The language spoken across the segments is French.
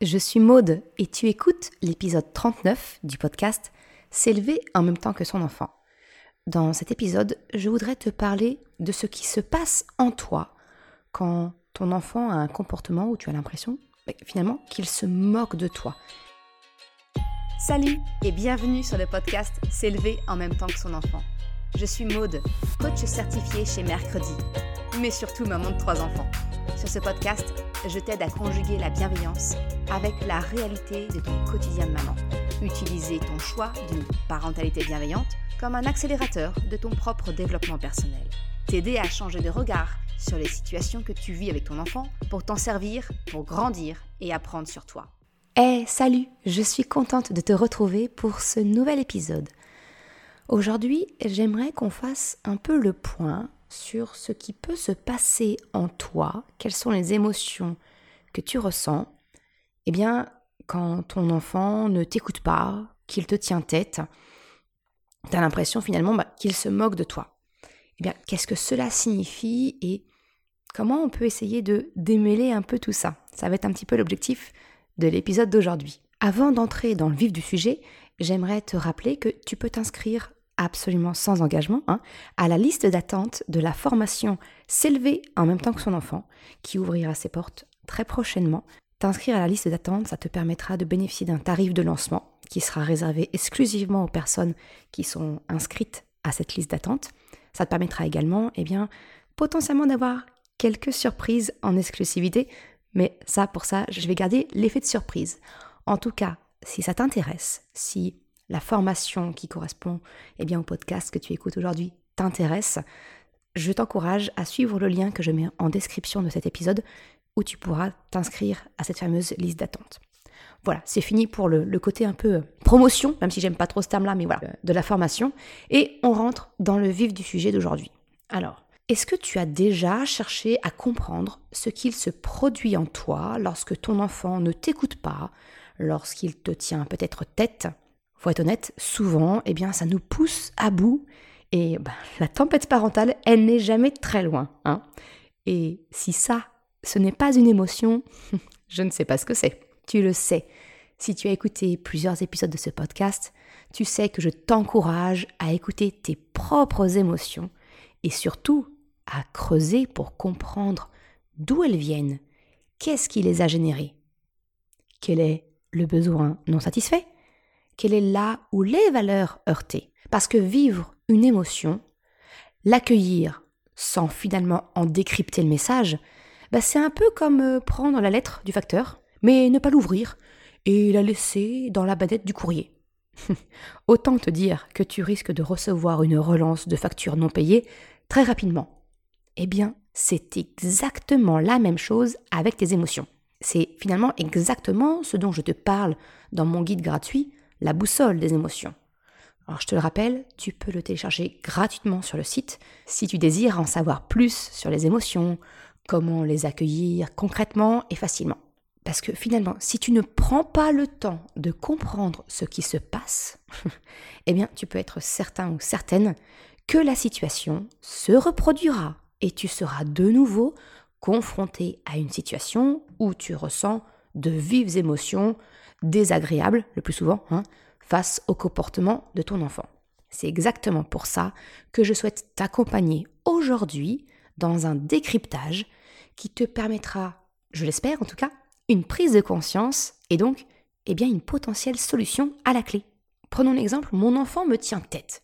je suis Maude et tu écoutes l'épisode 39 du podcast S'élever en même temps que son enfant. Dans cet épisode, je voudrais te parler de ce qui se passe en toi quand ton enfant a un comportement où tu as l'impression bah, finalement qu'il se moque de toi. Salut et bienvenue sur le podcast S'élever en même temps que son enfant. Je suis Maude, coach certifié chez Mercredi, mais surtout maman de trois enfants. Sur ce podcast, je t'aide à conjuguer la bienveillance avec la réalité de ton quotidien de maman. Utiliser ton choix d'une parentalité bienveillante comme un accélérateur de ton propre développement personnel. T'aider à changer de regard sur les situations que tu vis avec ton enfant pour t'en servir, pour grandir et apprendre sur toi. Eh, salut, je suis contente de te retrouver pour ce nouvel épisode. Aujourd'hui, j'aimerais qu'on fasse un peu le point sur ce qui peut se passer en toi, quelles sont les émotions que tu ressens, eh bien, quand ton enfant ne t'écoute pas, qu'il te tient tête, tu as l'impression finalement bah, qu'il se moque de toi. Eh bien, qu'est-ce que cela signifie et comment on peut essayer de démêler un peu tout ça? Ça va être un petit peu l'objectif de l'épisode d'aujourd'hui. Avant d'entrer dans le vif du sujet, j'aimerais te rappeler que tu peux t'inscrire absolument sans engagement, hein, à la liste d'attente de la formation S'élever en même temps que son enfant, qui ouvrira ses portes très prochainement. T'inscrire à la liste d'attente, ça te permettra de bénéficier d'un tarif de lancement qui sera réservé exclusivement aux personnes qui sont inscrites à cette liste d'attente. Ça te permettra également, eh bien, potentiellement d'avoir quelques surprises en exclusivité, mais ça, pour ça, je vais garder l'effet de surprise. En tout cas, si ça t'intéresse, si la formation qui correspond eh bien, au podcast que tu écoutes aujourd'hui t'intéresse, je t'encourage à suivre le lien que je mets en description de cet épisode où tu pourras t'inscrire à cette fameuse liste d'attente. Voilà, c'est fini pour le, le, côté un peu euh, promotion, même si j'aime pas trop ce terme-là, mais voilà, de la formation. Et on rentre dans le vif du sujet d'aujourd'hui. Alors, est-ce que tu as déjà cherché à comprendre ce qu'il se produit en toi lorsque ton enfant ne t'écoute pas, lorsqu'il te tient peut-être tête faut être honnête, souvent, eh bien, ça nous pousse à bout. Et bah, la tempête parentale, elle n'est jamais très loin. Hein et si ça, ce n'est pas une émotion, je ne sais pas ce que c'est. Tu le sais. Si tu as écouté plusieurs épisodes de ce podcast, tu sais que je t'encourage à écouter tes propres émotions et surtout à creuser pour comprendre d'où elles viennent, qu'est-ce qui les a générées, quel est le besoin non satisfait, quelle est là où les valeurs heurtées. Parce que vivre une émotion, l'accueillir sans finalement en décrypter le message, bah c'est un peu comme euh, prendre la lettre du facteur, mais ne pas l'ouvrir et la laisser dans la badette du courrier. Autant te dire que tu risques de recevoir une relance de facture non payée très rapidement. Eh bien, c'est exactement la même chose avec tes émotions. C'est finalement exactement ce dont je te parle dans mon guide gratuit la boussole des émotions. Alors je te le rappelle, tu peux le télécharger gratuitement sur le site si tu désires en savoir plus sur les émotions, comment les accueillir concrètement et facilement. Parce que finalement, si tu ne prends pas le temps de comprendre ce qui se passe, eh bien tu peux être certain ou certaine que la situation se reproduira et tu seras de nouveau confronté à une situation où tu ressens de vives émotions désagréables, le plus souvent, hein, face au comportement de ton enfant. C'est exactement pour ça que je souhaite t'accompagner aujourd'hui dans un décryptage qui te permettra, je l'espère en tout cas, une prise de conscience et donc eh bien, une potentielle solution à la clé. Prenons l'exemple, mon enfant me tient tête.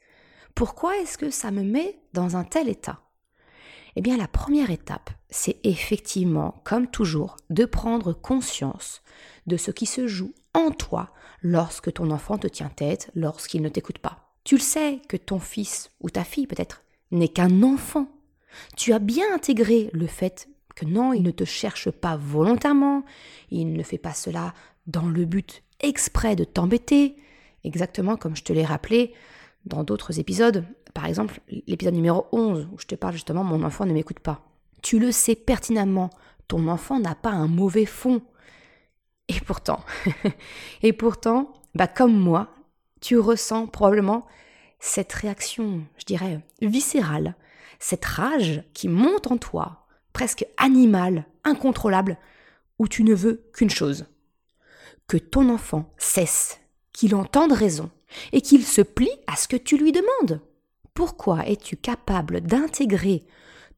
Pourquoi est-ce que ça me met dans un tel état? Eh bien, la première étape, c'est effectivement, comme toujours, de prendre conscience de ce qui se joue en toi lorsque ton enfant te tient tête, lorsqu'il ne t'écoute pas. Tu le sais que ton fils ou ta fille peut-être n'est qu'un enfant. Tu as bien intégré le fait que non, il ne te cherche pas volontairement, il ne fait pas cela dans le but exprès de t'embêter, exactement comme je te l'ai rappelé dans d'autres épisodes, par exemple l'épisode numéro 11 où je te parle justement mon enfant ne m'écoute pas. Tu le sais pertinemment, ton enfant n'a pas un mauvais fond. Et pourtant, et pourtant, bah comme moi, tu ressens probablement cette réaction, je dirais, viscérale, cette rage qui monte en toi, presque animale, incontrôlable, où tu ne veux qu'une chose. que ton enfant cesse, qu'il entende raison et qu'il se plie à ce que tu lui demandes. Pourquoi es-tu capable d'intégrer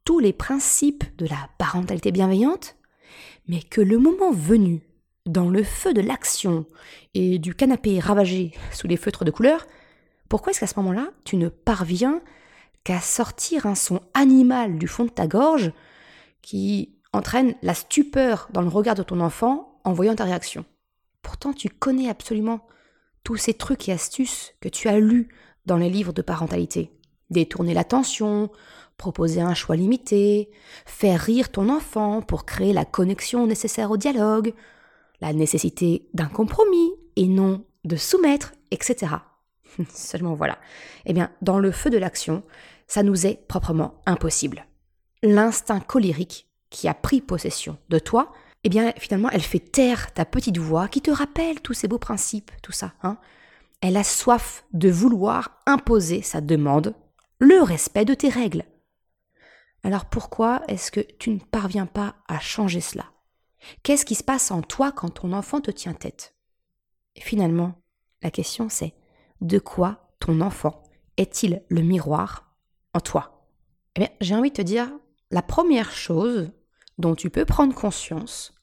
tous les principes de la parentalité bienveillante, mais que le moment venu, dans le feu de l'action et du canapé ravagé sous les feutres de couleur, pourquoi est-ce qu'à ce moment-là, tu ne parviens qu'à sortir un son animal du fond de ta gorge qui entraîne la stupeur dans le regard de ton enfant en voyant ta réaction? Pourtant, tu connais absolument tous ces trucs et astuces que tu as lus dans les livres de parentalité. Détourner l'attention, proposer un choix limité, faire rire ton enfant pour créer la connexion nécessaire au dialogue, la nécessité d'un compromis et non de soumettre, etc. Seulement voilà. Eh bien, dans le feu de l'action, ça nous est proprement impossible. L'instinct colérique qui a pris possession de toi eh bien finalement elle fait taire ta petite voix qui te rappelle tous ces beaux principes, tout ça. Hein elle a soif de vouloir imposer sa demande, le respect de tes règles. Alors pourquoi est-ce que tu ne parviens pas à changer cela? Qu'est-ce qui se passe en toi quand ton enfant te tient tête? Finalement, la question c'est de quoi ton enfant est-il le miroir en toi? Eh bien, j'ai envie de te dire, la première chose dont tu peux prendre conscience,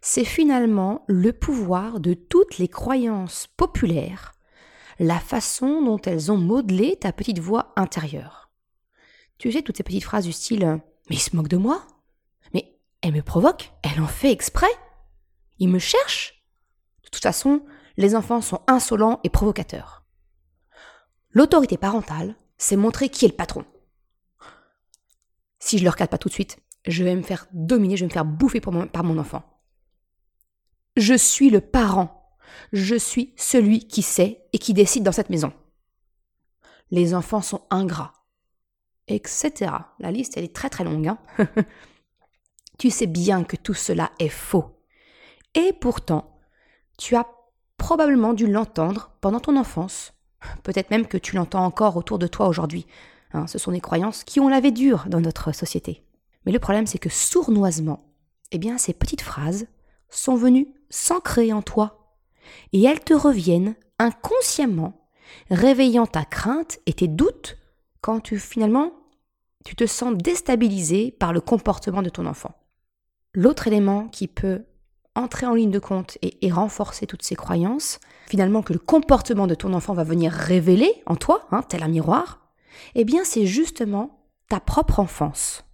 c'est finalement le pouvoir de toutes les croyances populaires, la façon dont elles ont modelé ta petite voix intérieure. Tu sais, toutes ces petites phrases du style Mais il se moque de moi Mais elle me provoque Elle en fait exprès Il me cherche De toute façon, les enfants sont insolents et provocateurs. L'autorité parentale, c'est montrer qui est le patron. Si je ne le pas tout de suite, je vais me faire dominer, je vais me faire bouffer par mon enfant. Je suis le parent. Je suis celui qui sait et qui décide dans cette maison. Les enfants sont ingrats. Etc. La liste, elle est très très longue. Hein. tu sais bien que tout cela est faux. Et pourtant, tu as probablement dû l'entendre pendant ton enfance. Peut-être même que tu l'entends encore autour de toi aujourd'hui. Hein, ce sont des croyances qui ont lavé dur dans notre société. Mais le problème, c'est que sournoisement, eh bien, ces petites phrases sont venues s'ancrer en toi. Et elles te reviennent inconsciemment, réveillant ta crainte et tes doutes quand tu finalement tu te sens déstabilisé par le comportement de ton enfant. L'autre élément qui peut entrer en ligne de compte et, renforcer toutes ces croyances, finalement que le comportement de ton enfant va venir révéler en toi, hein, tel un miroir, eh bien c'est justement ta propre enfance.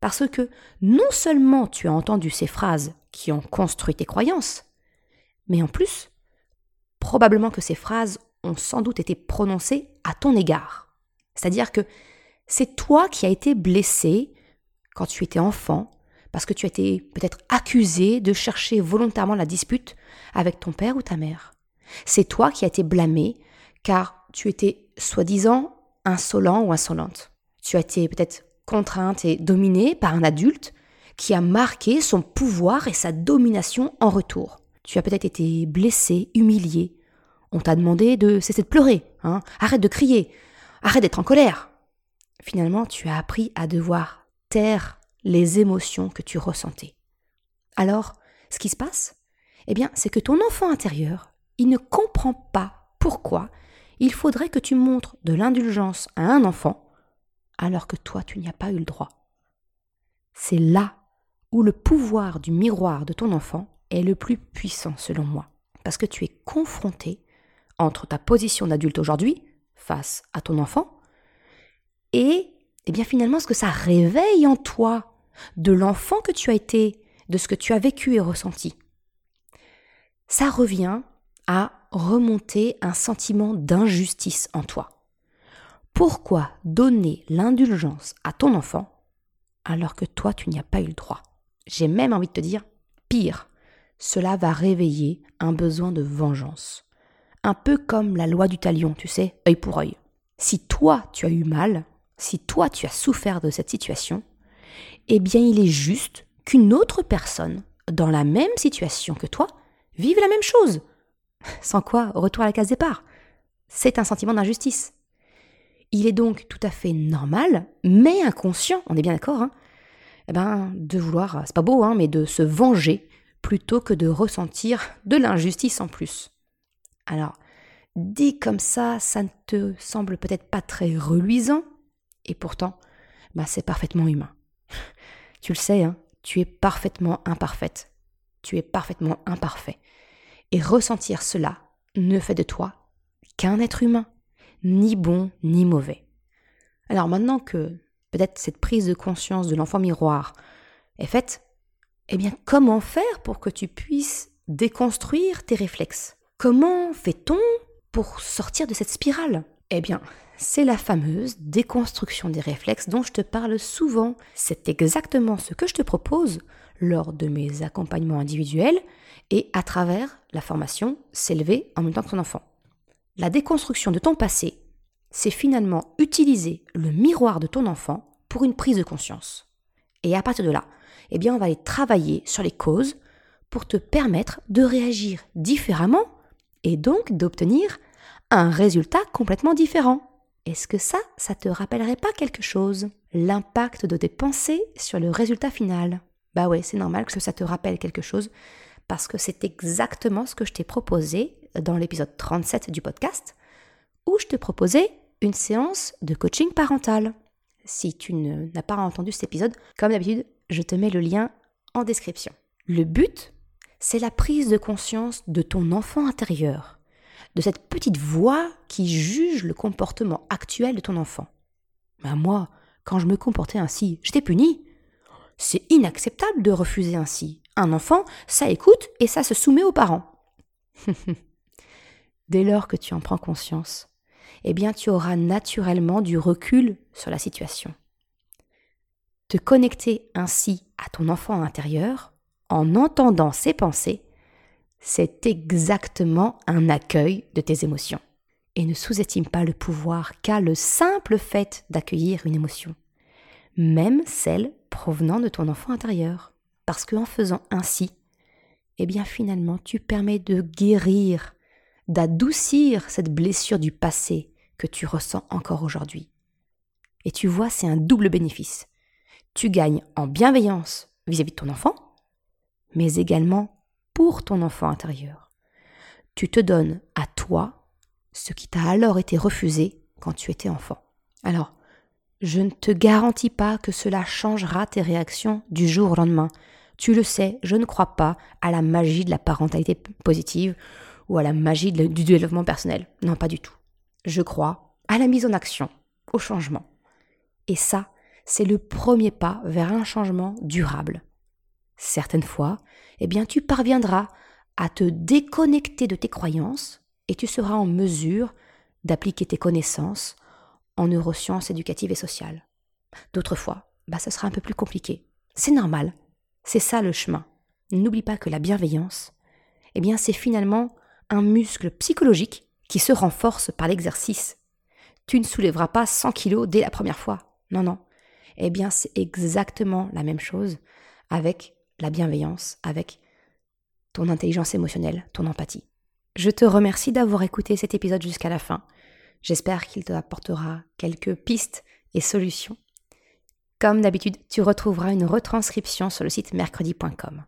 Parce que non seulement tu as entendu ces phrases qui ont construit tes croyances, mais en plus, probablement que ces phrases ont sans doute été prononcées à ton égard. C'est-à-dire que c'est toi qui as été blessé quand tu étais enfant, parce que tu as été peut-être accusé de chercher volontairement la dispute avec ton père ou ta mère. C'est toi qui as été blâmé car tu étais soi-disant insolent ou insolente. Tu as été peut-être contrainte et dominée par un adulte qui a marqué son pouvoir et sa domination en retour. Tu as peut-être été blessé, humilié. On t'a demandé de cesser de pleurer, hein. arrête de crier, arrête d'être en colère. Finalement, tu as appris à devoir taire les émotions que tu ressentais. Alors, ce qui se passe, eh bien, c'est que ton enfant intérieur, il ne comprend pas pourquoi il faudrait que tu montres de l'indulgence à un enfant alors que toi tu n'y as pas eu le droit. C'est là où le pouvoir du miroir de ton enfant est le plus puissant selon moi, parce que tu es confronté entre ta position d'adulte aujourd'hui face à ton enfant et eh bien finalement ce que ça réveille en toi de l'enfant que tu as été, de ce que tu as vécu et ressenti. Ça revient à remonter un sentiment d'injustice en toi. Pourquoi donner l'indulgence à ton enfant alors que toi tu n'y as pas eu le droit? J'ai même envie de te dire, pire, cela va réveiller un besoin de vengeance. Un peu comme la loi du talion, tu sais, œil pour œil. Si toi tu as eu mal, si toi tu as souffert de cette situation, eh bien il est juste qu'une autre personne, dans la même situation que toi, vive la même chose. Sans quoi, retour à la case départ. C'est un sentiment d'injustice. Il est donc tout à fait normal, mais inconscient, on est bien d'accord, hein, eh ben, de vouloir, c'est pas beau, hein, mais de se venger plutôt que de ressentir de l'injustice en plus. Alors, dit comme ça, ça ne te semble peut-être pas très reluisant, et pourtant, bah, c'est parfaitement humain. tu le sais, hein, tu es parfaitement imparfaite. Tu es parfaitement imparfait. Et ressentir cela ne fait de toi qu'un être humain, ni bon ni mauvais. Alors maintenant que peut-être cette prise de conscience de l'enfant miroir est faite, eh bien comment faire pour que tu puisses déconstruire tes réflexes? Comment fait-on pour sortir de cette spirale? Eh bien, c'est la fameuse déconstruction des réflexes dont je te parle souvent. C'est exactement ce que je te propose lors de mes accompagnements individuels et à travers la formation S'élever en même temps que ton enfant. La déconstruction de ton passé, c'est finalement utiliser le miroir de ton enfant pour une prise de conscience. Et à partir de là, eh bien, on va aller travailler sur les causes pour te permettre de réagir différemment et donc d'obtenir un résultat complètement différent. Est-ce que ça, ça te rappellerait pas quelque chose? L'impact de tes pensées sur le résultat final. Bah ouais, c'est normal que ça te rappelle quelque chose, parce que c'est exactement ce que je t'ai proposé dans l'épisode 37 du podcast, où je te proposais une séance de coaching parental. Si tu n'as pas entendu cet épisode, comme d'habitude, je te mets le lien en description. Le but, c'est la prise de conscience de ton enfant intérieur de cette petite voix qui juge le comportement actuel de ton enfant. Ben moi, quand je me comportais ainsi, j'étais puni. C'est inacceptable de refuser ainsi. Un enfant, ça écoute et ça se soumet aux parents. Dès lors que tu en prends conscience, eh bien tu auras naturellement du recul sur la situation. Te connecter ainsi à ton enfant intérieur, en entendant ses pensées, c'est exactement un accueil de tes émotions. Et ne sous-estime pas le pouvoir qu'a le simple fait d'accueillir une émotion, même celle provenant de ton enfant intérieur. Parce qu'en faisant ainsi, eh bien finalement tu permets de guérir, d'adoucir cette blessure du passé que tu ressens encore aujourd'hui. Et tu vois, c'est un double bénéfice. Tu gagnes en bienveillance vis-à-vis -vis de ton enfant, mais également pour ton enfant intérieur. Tu te donnes à toi ce qui t'a alors été refusé quand tu étais enfant. Alors, je ne te garantis pas que cela changera tes réactions du jour au lendemain. Tu le sais, je ne crois pas à la magie de la parentalité positive ou à la magie du développement personnel. Non, pas du tout. Je crois à la mise en action, au changement. Et ça, c'est le premier pas vers un changement durable. Certaines fois, eh bien tu parviendras à te déconnecter de tes croyances et tu seras en mesure d'appliquer tes connaissances en neurosciences éducatives et sociales. D'autres fois, bah, ça sera un peu plus compliqué. C'est normal. C'est ça le chemin. N'oublie pas que la bienveillance, eh bien, c'est finalement un muscle psychologique qui se renforce par l'exercice. Tu ne soulèveras pas 100 kilos dès la première fois. Non, non. Eh bien, c'est exactement la même chose avec la bienveillance, avec ton intelligence émotionnelle, ton empathie. Je te remercie d'avoir écouté cet épisode jusqu'à la fin. J'espère qu'il te apportera quelques pistes et solutions. Comme d'habitude, tu retrouveras une retranscription sur le site mercredi.com.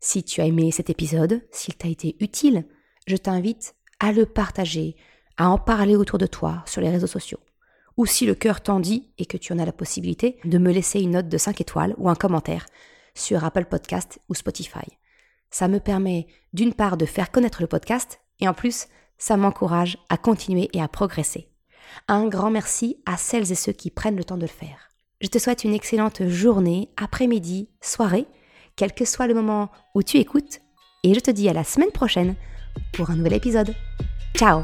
Si tu as aimé cet épisode, s'il t'a été utile, je t'invite à le partager, à en parler autour de toi sur les réseaux sociaux. Ou si le cœur t'en dit et que tu en as la possibilité, de me laisser une note de 5 étoiles ou un commentaire sur Apple Podcast ou Spotify. Ça me permet d'une part de faire connaître le podcast et en plus, ça m'encourage à continuer et à progresser. Un grand merci à celles et ceux qui prennent le temps de le faire. Je te souhaite une excellente journée, après-midi, soirée, quel que soit le moment où tu écoutes, et je te dis à la semaine prochaine pour un nouvel épisode. Ciao